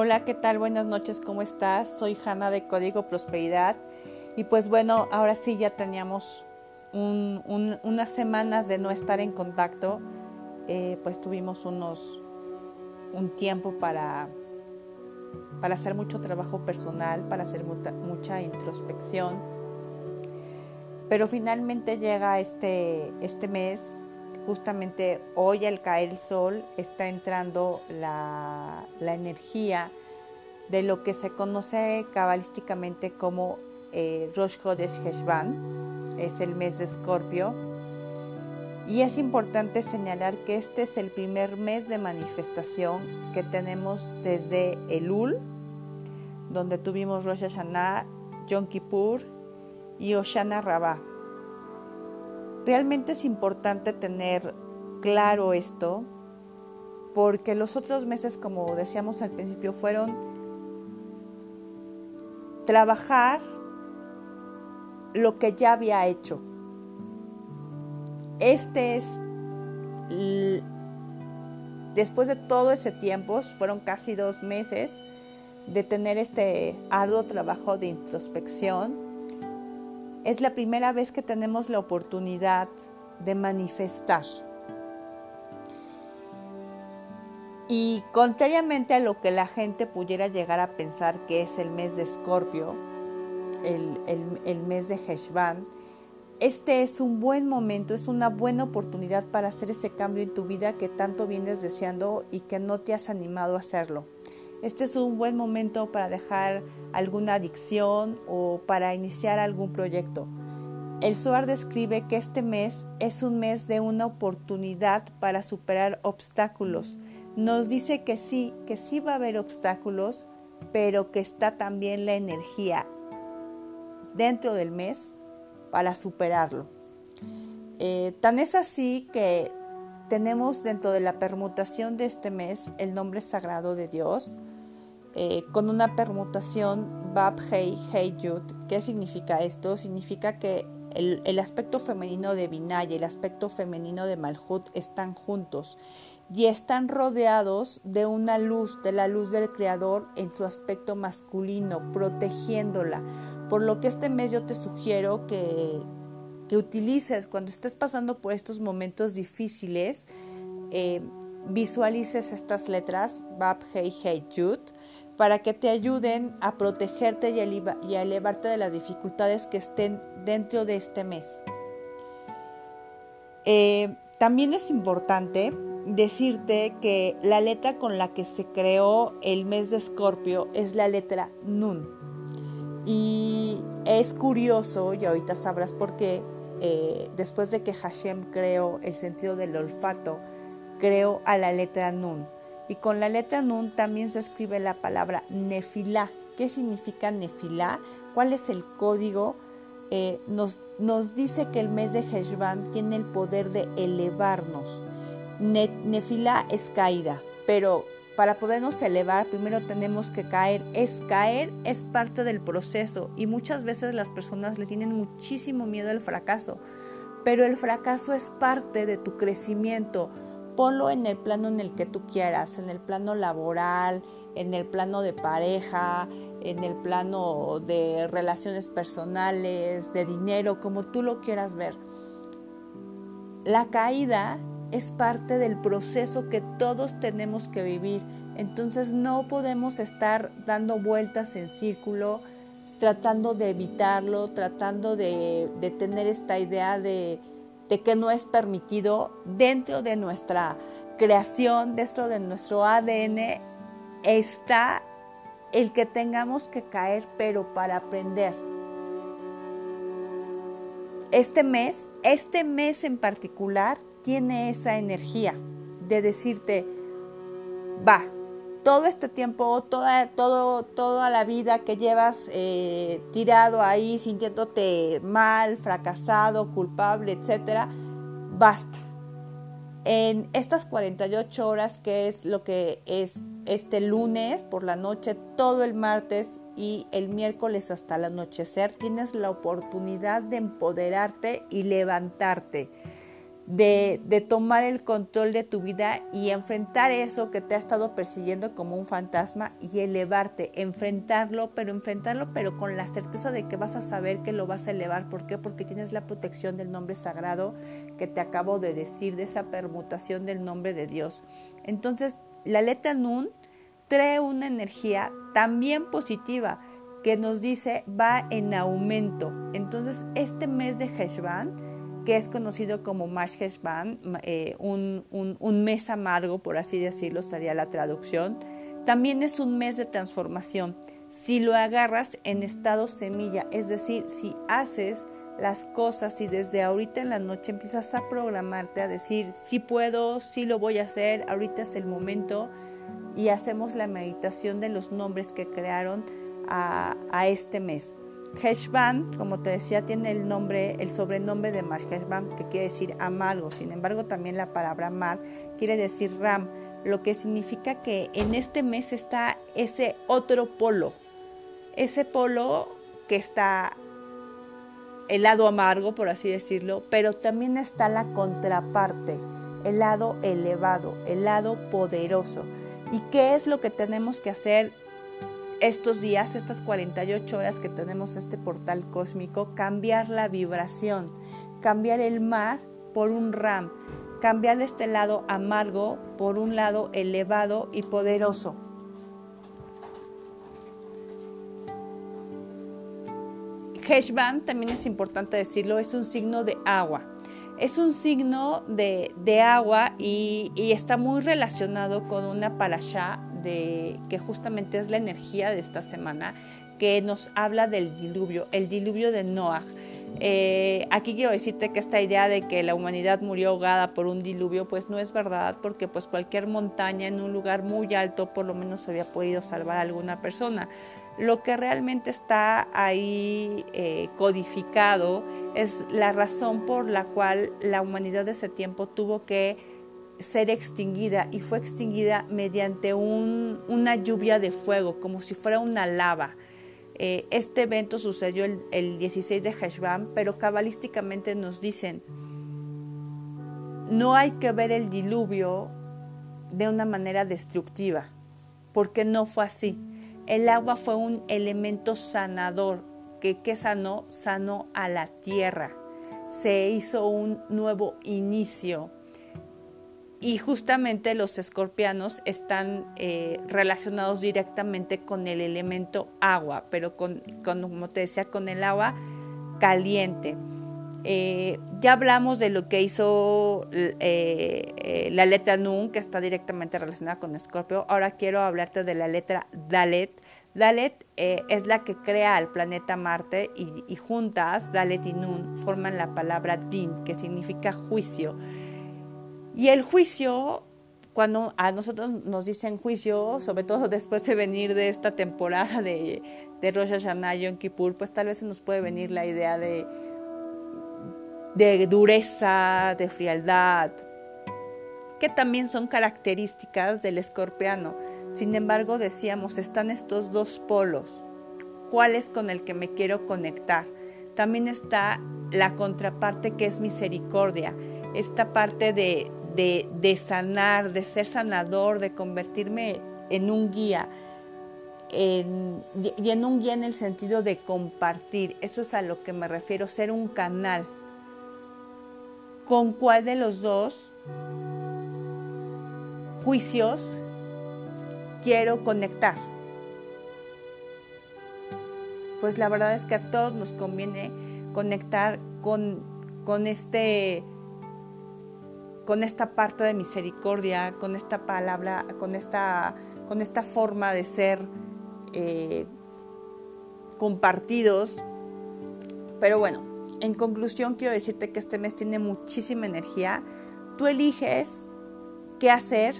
Hola, ¿qué tal? Buenas noches, ¿cómo estás? Soy Hanna de Código Prosperidad y pues bueno, ahora sí ya teníamos unas semanas de no estar en contacto, eh, pues tuvimos unos un tiempo para, para hacer mucho trabajo personal, para hacer mucha, mucha introspección, pero finalmente llega este, este mes justamente hoy al caer el sol está entrando la, energía de lo que se conoce cabalísticamente como eh, Rosh Chodesh Heshvan, es el mes de Escorpio. Y es importante señalar que este es el primer mes de manifestación que tenemos desde Elul, donde tuvimos Rosh Hashanah, Yom Kippur y Oshana Rabbah. Realmente es importante tener claro esto porque los otros meses, como decíamos al principio, fueron trabajar lo que ya había hecho. Este es, después de todo ese tiempo, fueron casi dos meses de tener este arduo trabajo de introspección, es la primera vez que tenemos la oportunidad de manifestar. Y contrariamente a lo que la gente pudiera llegar a pensar que es el mes de Escorpio, el, mes de Heshvan, este es un buen momento, es una buena oportunidad para hacer ese cambio en tu vida que tanto vienes deseando y que no te has animado a hacerlo. Este es un buen momento para dejar alguna adicción o para iniciar algún proyecto. El SOAR describe que este mes es un mes de una oportunidad para superar obstáculos. Nos dice que sí, que sí va a haber obstáculos, pero que está también la energía dentro del mes para superarlo. Eh, tan es así que tenemos dentro de la permutación de este mes el nombre sagrado de Dios, eh, con una permutación Bab Hei Hei Yud. ¿Qué significa esto? Significa que el, aspecto femenino de Binah y el aspecto femenino de Malhut están juntos y están rodeados de una luz, de la luz del Creador en su aspecto masculino, protegiéndola. Por lo que este mes yo te sugiero que, que utilices cuando estés pasando por estos momentos difíciles, eh, visualices estas letras, Bab, Hei, Hei, Yud, para que te ayuden a protegerte y a, elevarte de las dificultades que estén dentro de este mes. Eh, también es importante decirte que la letra con la que se creó el mes de Escorpio es la letra Nun. Y es curioso, y ahorita sabrás por qué, eh, después de que Hashem creó el sentido del olfato, creó a la letra Nun. Y con la letra Nun también se escribe la palabra Nefilá. ¿Qué significa Nefilá? ¿Cuál es el código? Eh, nos, nos, dice que el mes de Heshvan tiene el poder de elevarnos. nefilá es caída, pero para podernos elevar primero tenemos que caer. Es caer, es parte del proceso y muchas veces las personas le tienen muchísimo miedo al fracaso, pero el fracaso es parte de tu crecimiento ponlo en el plano en el que tú quieras, en el plano laboral, en el plano de pareja, en el plano de relaciones personales, de dinero, como tú lo quieras ver. La caída es parte del proceso que todos tenemos que vivir. Entonces no podemos estar dando vueltas en círculo, tratando de evitarlo, tratando de, de tener esta idea de de que no es permitido dentro de nuestra creación, dentro de nuestro ADN, está el que tengamos que caer, pero para aprender. Este mes, este mes en particular, tiene esa energía de decirte, va, todo este tiempo, toda, todo, toda la vida que llevas eh, tirado ahí, sintiéndote mal, fracasado, culpable, etcétera, basta. En estas 48 horas, que es lo que es este lunes por la noche, todo el martes y el miércoles hasta el anochecer, tienes la oportunidad de empoderarte y levantarte de, tomar el control de tu vida y enfrentar eso que te ha estado persiguiendo como un fantasma y elevarte, enfrentarlo, pero enfrentarlo, pero con la certeza de que vas a saber que lo vas a elevar. ¿Por qué? Porque tienes la protección del nombre sagrado que te acabo de decir, de esa permutación del nombre de Dios. Entonces, la letra Nun trae una energía también positiva que nos dice va en aumento. Entonces, este mes de Heshvan, que es conocido como Marsh eh, un, un, mes amargo, por así decirlo, sería la traducción. También es un mes de transformación. Si lo agarras en estado semilla, es decir, si haces las cosas y desde ahorita en la noche empiezas a programarte, a decir, sí puedo, sí lo voy a hacer, ahorita es el momento, y hacemos la meditación de los nombres que crearon a este mes. Heshvan, como te decía, tiene el nombre, el sobrenombre de Mar Heshvan, que quiere decir amargo. Sin embargo, también la palabra Mar quiere decir Ram, lo que significa que en este mes está ese otro polo, ese polo que está el lado amargo, por así decirlo, pero también está la contraparte, el lado elevado, el lado poderoso. ¿Y qué es lo que tenemos que hacer estos días, estas 48 horas que tenemos este portal cósmico, cambiar la vibración, cambiar el mar por un ram, cambiar este lado amargo por un lado elevado y poderoso. Heshvan, también es importante decirlo, es un signo de agua. Es un signo de, agua y, y, está muy relacionado con una parashá que justamente es la energía de esta semana, que nos habla del diluvio, el diluvio de Noah. Eh, aquí quiero decirte que esta idea de que la humanidad murió ahogada por un diluvio, pues no es verdad, porque pues cualquier montaña en un lugar muy alto por lo menos había podido salvar a alguna persona. Lo que realmente está ahí eh, codificado es la razón por la cual la humanidad de ese tiempo tuvo que ser extinguida y fue extinguida mediante una lluvia de fuego, como si fuera una lava. Eh, este evento sucedió el, 16 de Heshvan, pero cabalísticamente nos dicen, no hay que ver el diluvio de una manera destructiva, porque no fue así. El agua fue un elemento sanador que, que sanó, sanó a la tierra. Se hizo un nuevo inicio y justamente los escorpianos están eh, relacionados directamente con el elemento agua, pero con, como te decía, con el agua caliente. Eh, ya hablamos de lo que hizo eh, la letra Nun, que está directamente relacionada con Escorpio. Ahora quiero hablarte de la letra Dalet. Dalet es la que crea al planeta Marte y, y juntas, Dalet y Nun, forman la palabra Din, que significa juicio. Y el juicio, cuando a nosotros nos dicen juicio, sobre todo después de venir de esta temporada de, de Rosh Hashanah y Yom Kippur, pues tal vez se nos puede venir la idea de, de dureza, de frialdad, que también son características del escorpiano. Sin embargo, decíamos, están estos dos polos. ¿Cuál es con el que me quiero conectar? También está la contraparte que es misericordia, esta parte de, de, sanar, de ser sanador, de convertirme en un guía. y en un guía en el sentido de compartir. Eso es a lo que me refiero, ser un canal. ¿Con cuál de los dos juicios quiero conectar? Pues la verdad es que a todos nos conviene conectar con, con este con esta parte de misericordia, con esta palabra, con esta, con esta forma de ser eh, compartidos. Pero bueno, en conclusión quiero decirte que este mes tiene muchísima energía. Tú eliges qué hacer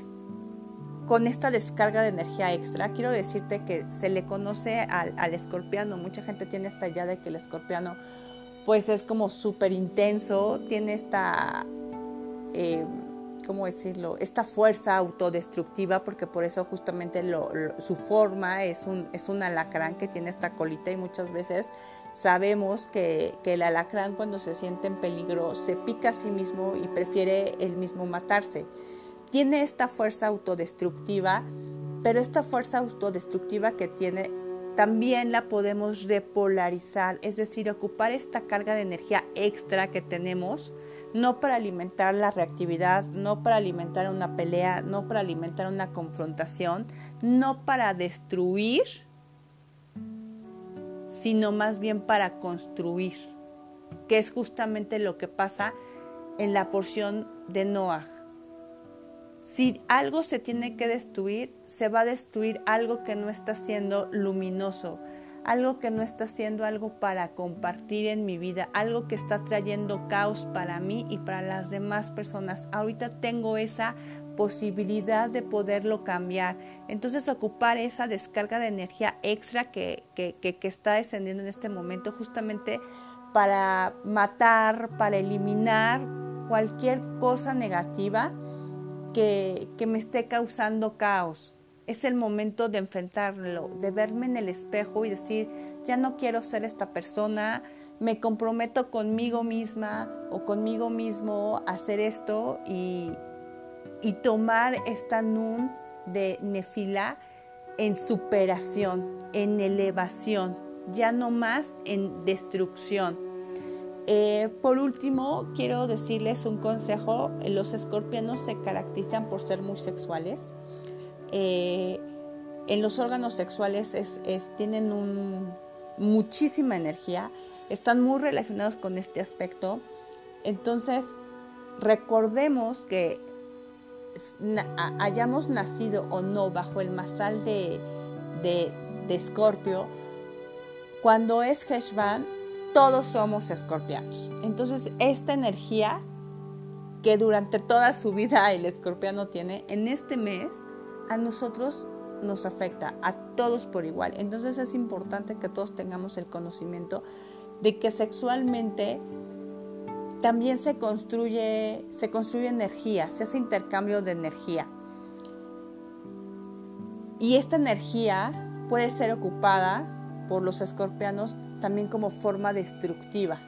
con esta descarga de energía extra. Quiero decirte que se le conoce al, al escorpiano. Mucha gente tiene esta idea de que el escorpiano pues es como súper intenso, tiene esta eh, ¿cómo decirlo? Esta fuerza autodestructiva, porque por eso justamente su forma es un, es un alacrán que tiene esta colita y muchas veces sabemos que, que, el alacrán cuando se siente en peligro se pica a sí mismo y prefiere él mismo matarse. Tiene esta fuerza autodestructiva, pero esta fuerza autodestructiva que tiene también la podemos repolarizar, es decir, ocupar esta carga de energía extra que tenemos, no para alimentar la reactividad, no para alimentar una pelea, no para alimentar una confrontación, no para destruir, sino más bien para construir, que es justamente lo que pasa en la porción de Noah. Si algo se tiene que destruir, se va a destruir algo que no está siendo luminoso, algo que no está siendo algo para compartir en mi vida, algo que está trayendo caos para mí y para las demás personas. Ahorita tengo esa posibilidad de poderlo cambiar. Entonces ocupar esa descarga de energía extra que, que, que está descendiendo en este momento justamente para matar, para eliminar cualquier cosa negativa que, me esté causando caos. Es el momento de enfrentarlo, de verme en el espejo y decir, ya no quiero ser esta persona, me comprometo conmigo misma o conmigo mismo a hacer esto y, y tomar esta nun de nefila en superación, en elevación, ya no más en destrucción. Eh, por último, quiero decirles un consejo. Los escorpianos se caracterizan por ser muy sexuales. Eh, en los órganos sexuales tienen muchísima energía, están muy relacionados con este aspecto. Entonces, recordemos que hayamos nacido o no bajo el masal de, de, Escorpio, cuando es Heshvan, todos somos escorpianos. Entonces, esta energía que durante toda su vida el escorpiano tiene, en este mes a nosotros nos afecta, a todos por igual. Entonces es importante que todos tengamos el conocimiento de que sexualmente también se construye, se construye energía, se hace intercambio de energía. Y esta energía puede ser ocupada por los escorpianos también como forma destructiva.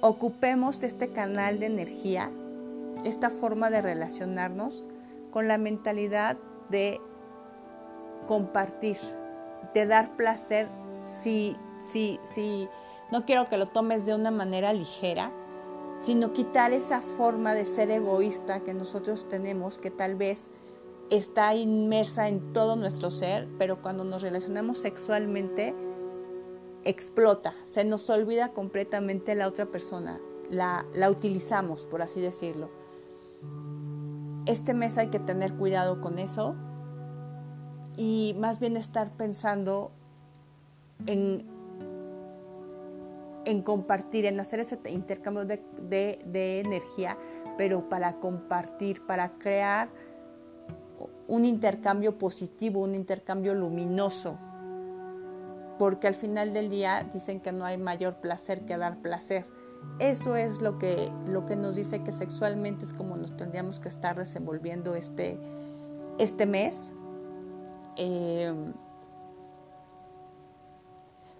Ocupemos este canal de energía, esta forma de relacionarnos con la mentalidad de compartir, de dar placer si, si, si no quiero que lo tomes de una manera ligera, sino quitar esa forma de ser egoísta que nosotros tenemos, que tal vez está inmersa en todo nuestro ser, pero cuando nos relacionamos sexualmente explota, se nos olvida completamente la otra persona, la, la utilizamos, por así decirlo. Este mes hay que tener cuidado con eso y más bien estar pensando en, en compartir, en hacer ese intercambio de, de energía, pero para compartir, para crear un intercambio positivo, un intercambio luminoso, porque al final del día dicen que no hay mayor placer que dar placer. Eso es lo que, lo que nos dice que sexualmente es como nos tendríamos que estar desenvolviendo este, este mes. Em,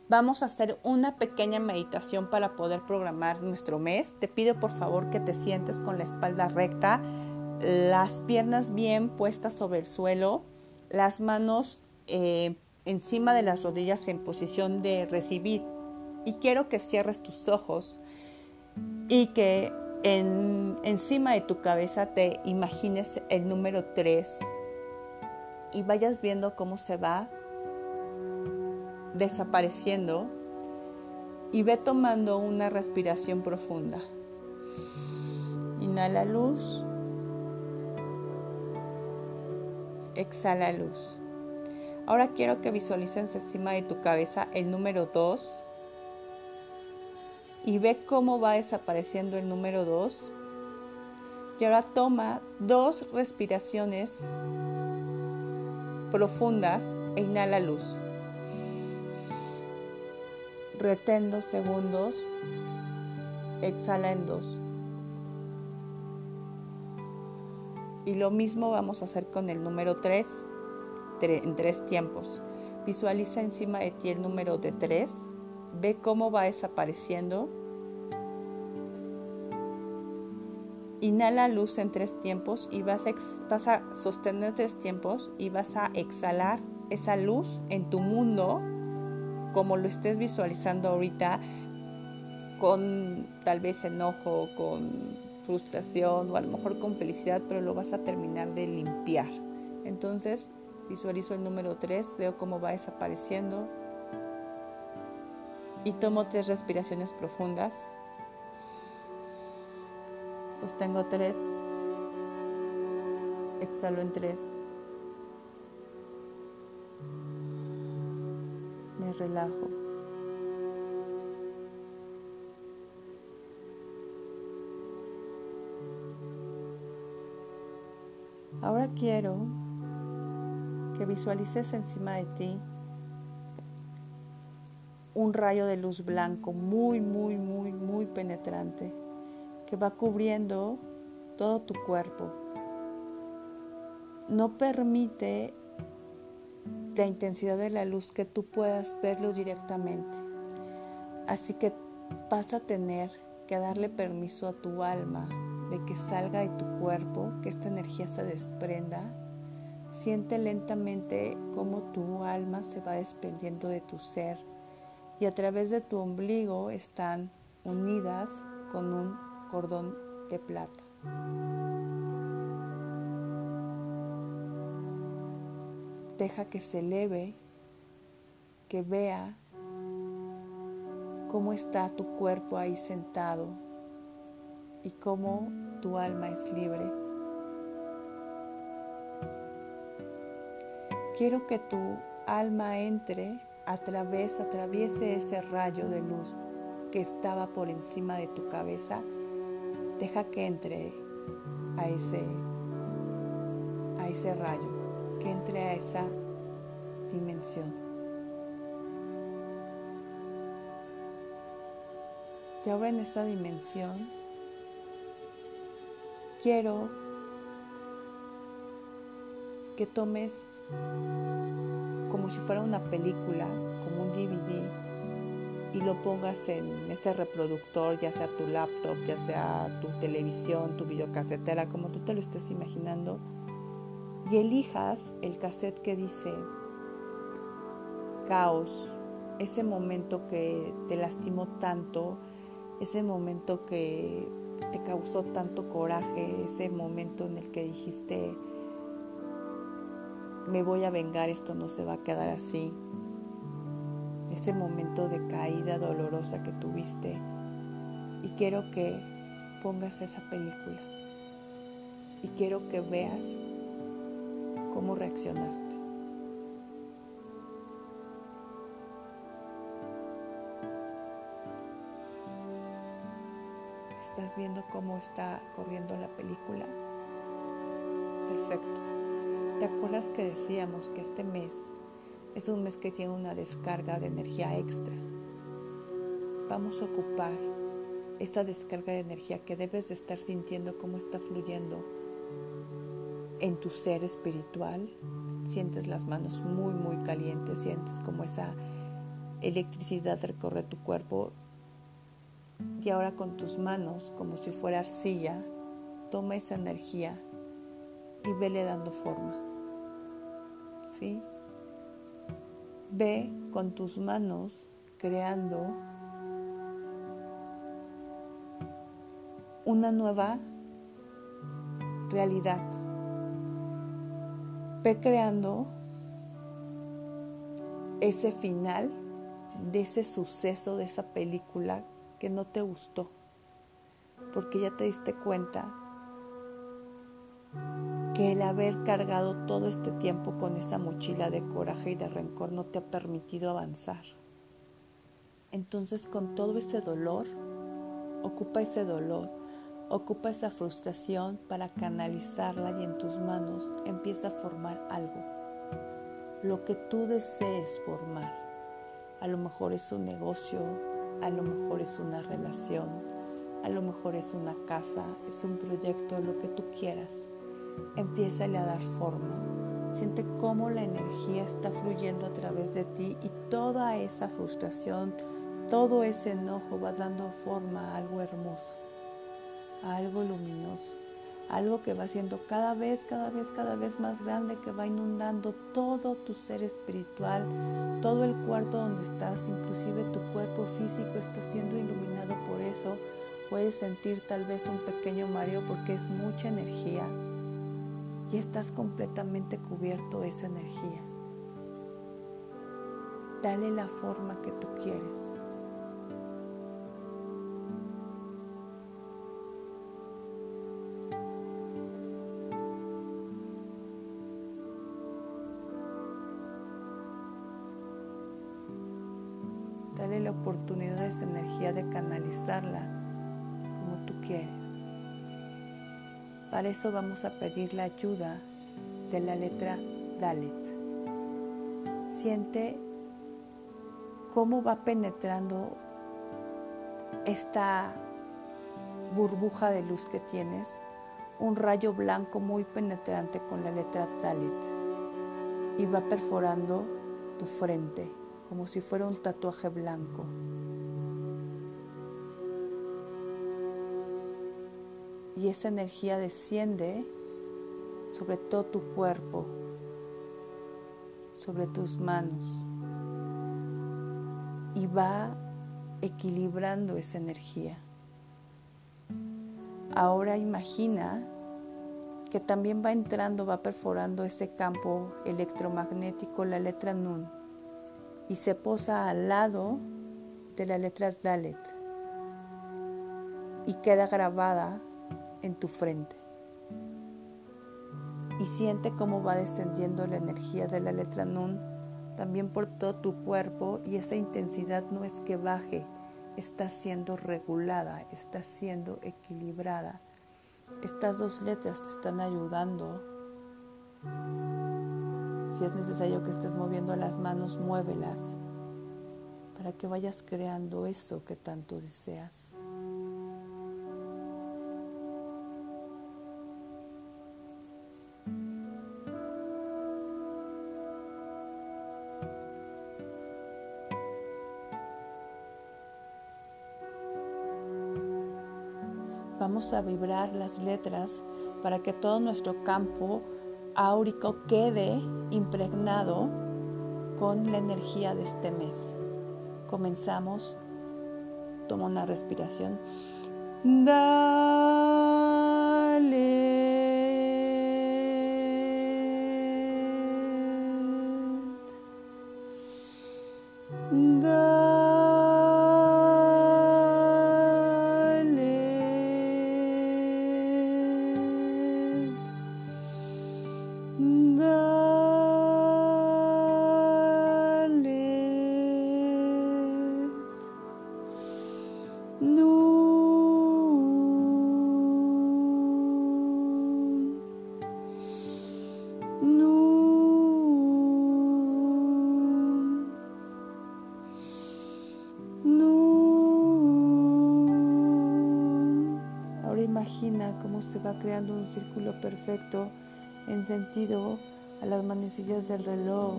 vamos a hacer una pequeña meditación para poder programar nuestro mes. Te pido por favor que te sientes con la espalda recta, las piernas bien puestas sobre el suelo, las manos eh, encima de las rodillas en posición de recibir. Y quiero que cierres tus ojos y que en, encima de tu cabeza te imagines el número 3 y vayas viendo cómo se va desapareciendo y ve tomando una respiración profunda. Inhala luz. Exhala luz. Ahora quiero que visualices encima de tu cabeza el número 2 y ve cómo va desapareciendo el número 2. Y ahora toma dos respiraciones profundas e inhala luz. Retén dos segundos, exhala en dos. Y lo mismo vamos a hacer con el número 3, en tres tiempos. Visualiza encima de ti el número de 3, ve cómo va desapareciendo. Inhala luz en tres tiempos y vas a, vas a sostener tres tiempos y vas a exhalar esa luz en tu mundo como lo estés visualizando ahorita con tal vez enojo, con frustración o a lo mejor con felicidad, pero lo vas a terminar de limpiar. Entonces visualizo el número 3, veo cómo va desapareciendo y tomo tres respiraciones profundas. Sostengo 3, exhalo en 3. Me relajo. Ahora quiero que visualices encima de ti un rayo de luz blanco muy, muy, muy, muy penetrante que va cubriendo todo tu cuerpo. No permite la intensidad de la luz que tú puedas verlo directamente. Así que vas a tener que darle permiso a tu alma de que salga de tu cuerpo, que esta energía se desprenda. Siente lentamente cómo tu alma se va desprendiendo de tu ser y a través de tu ombligo están unidas con un cordón de plata. Deja que se eleve, que vea cómo está tu cuerpo ahí sentado y cómo tu alma es libre. Quiero que tu alma entre a través, atraviese ese rayo de luz que estaba por encima de tu cabeza. Deja que entre a ese, a ese rayo, que entre a esa dimensión. Y ahora en esa dimensión quiero que tomes como si fuera una película, como un DVD, y lo pongas en ese reproductor, ya sea tu laptop, ya sea tu televisión, tu videocasetera, como tú te lo estés imaginando, y elijas el cassette que dice caos, ese momento que te lastimó tanto, ese momento que te causó tanto coraje ese momento en el que dijiste, me voy a vengar, esto no se va a quedar así. Ese momento de caída dolorosa que tuviste. Y quiero que pongas esa película. Y quiero que veas cómo reaccionaste. ¿Estás viendo cómo está corriendo la película? Perfecto. ¿Te acuerdas que decíamos que este mes es un mes que tiene una descarga de energía extra? Vamos a ocupar esa descarga de energía que debes de estar sintiendo cómo está fluyendo en tu ser espiritual. Sientes las manos muy, muy calientes, sientes como esa electricidad recorre tu cuerpo y ahora con tus manos, como si fuera arcilla, toma esa energía y vele dando forma. ¿Sí? Ve con tus manos creando una nueva realidad. Ve creando ese final de ese suceso, de esa película que no te gustó, porque ya te diste cuenta que el haber cargado todo este tiempo con esa mochila de coraje y de rencor no te ha permitido avanzar. Entonces con todo ese dolor, ocupa ese dolor, ocupa esa frustración para canalizarla y en tus manos empieza a formar algo, lo que tú desees formar. A lo mejor es un negocio, a lo mejor es una relación, a lo mejor es una casa, es un proyecto, lo que tú quieras. empieza a dar forma. Siente cómo la energía está fluyendo a través de ti y toda esa frustración, todo ese enojo va dando forma a algo hermoso, a algo luminoso, algo que va siendo cada vez, cada vez, cada vez más grande, que va inundando todo tu ser espiritual, todo el cuarto donde estás, inclusive tu cuerpo físico está siendo iluminado por eso. Puedes sentir tal vez un pequeño mareo porque es mucha energía y estás completamente cubierto de esa energía. Dale la forma que tú quieres. Energía de canalizarla como tú quieres. Para eso vamos a pedir la ayuda de la letra Dalit. Siente cómo va penetrando esta burbuja de luz que tienes, un rayo blanco muy penetrante con la letra Dalit y va perforando tu frente como si fuera un tatuaje blanco. Y esa energía desciende sobre todo tu cuerpo, sobre tus manos, y va equilibrando esa energía. Ahora imagina que también va entrando, va perforando ese campo electromagnético, la letra Nun y se posa al lado de la letra Dalet y queda grabada en tu frente. Y siente cómo va descendiendo la energía de la letra Nun también por todo tu cuerpo y esa intensidad no es que baje, está siendo regulada, está siendo equilibrada. Estas dos letras te están ayudando si es necesario que estés moviendo las manos, muévelas para que vayas creando eso que tanto deseas. A vibrar las letras para que todo nuestro campo áurico quede impregnado con la energía de este mes. Comenzamos. Toma una respiración. Se va creando un círculo perfecto en sentido a las manecillas del reloj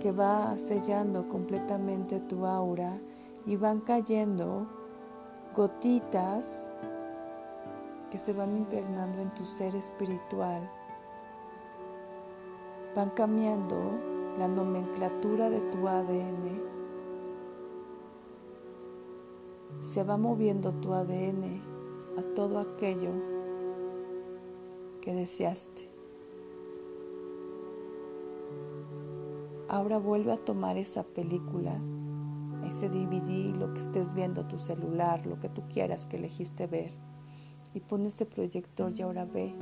que va sellando completamente tu aura y van cayendo gotitas que se van impregnando en tu ser espiritual. Van cambiando la nomenclatura de tu ADN. Se va moviendo tu ADN a todo aquello que deseaste. Ahora vuelve a tomar esa película, ese DVD, lo que estés viendo, tu celular, lo que tú quieras que elegiste ver, y pon ese proyector y ahora ve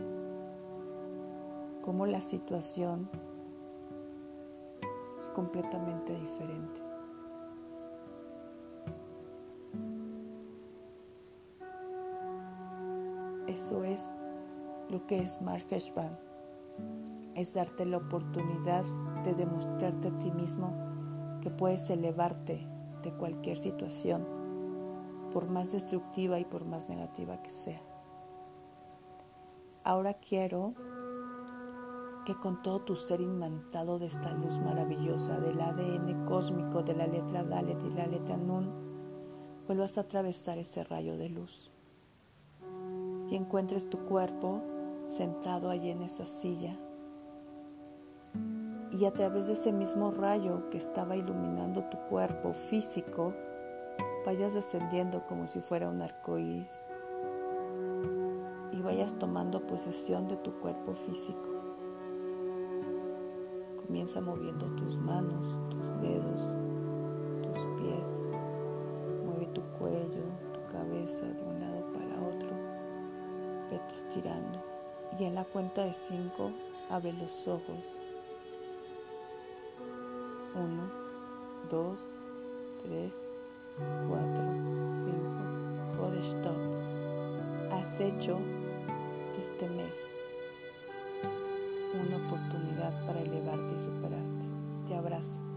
cómo la situación es completamente diferente. Eso es lo que es Marheshvan. Es darte la oportunidad de demostrarte a ti mismo que puedes elevarte de cualquier situación, por más destructiva y por más negativa que sea. Ahora quiero que con todo tu ser inmantado de esta luz maravillosa del ADN cósmico de la letra Dalet y la letra Nun, vuelvas a atravesar ese rayo de luz y encuentres tu cuerpo sentado allí en esa silla y a través de ese mismo rayo que estaba iluminando tu cuerpo físico, vayas descendiendo como si fuera un arco iris y vayas tomando posesión de tu cuerpo físico. Comienza moviendo tus manos, tus dedos, Y en la cuenta de cinco, abre los ojos. Uno, dos, tres, cuatro, cinco. Hold stop. Has hecho este mes una oportunidad para elevarte y superarte. Te abrazo.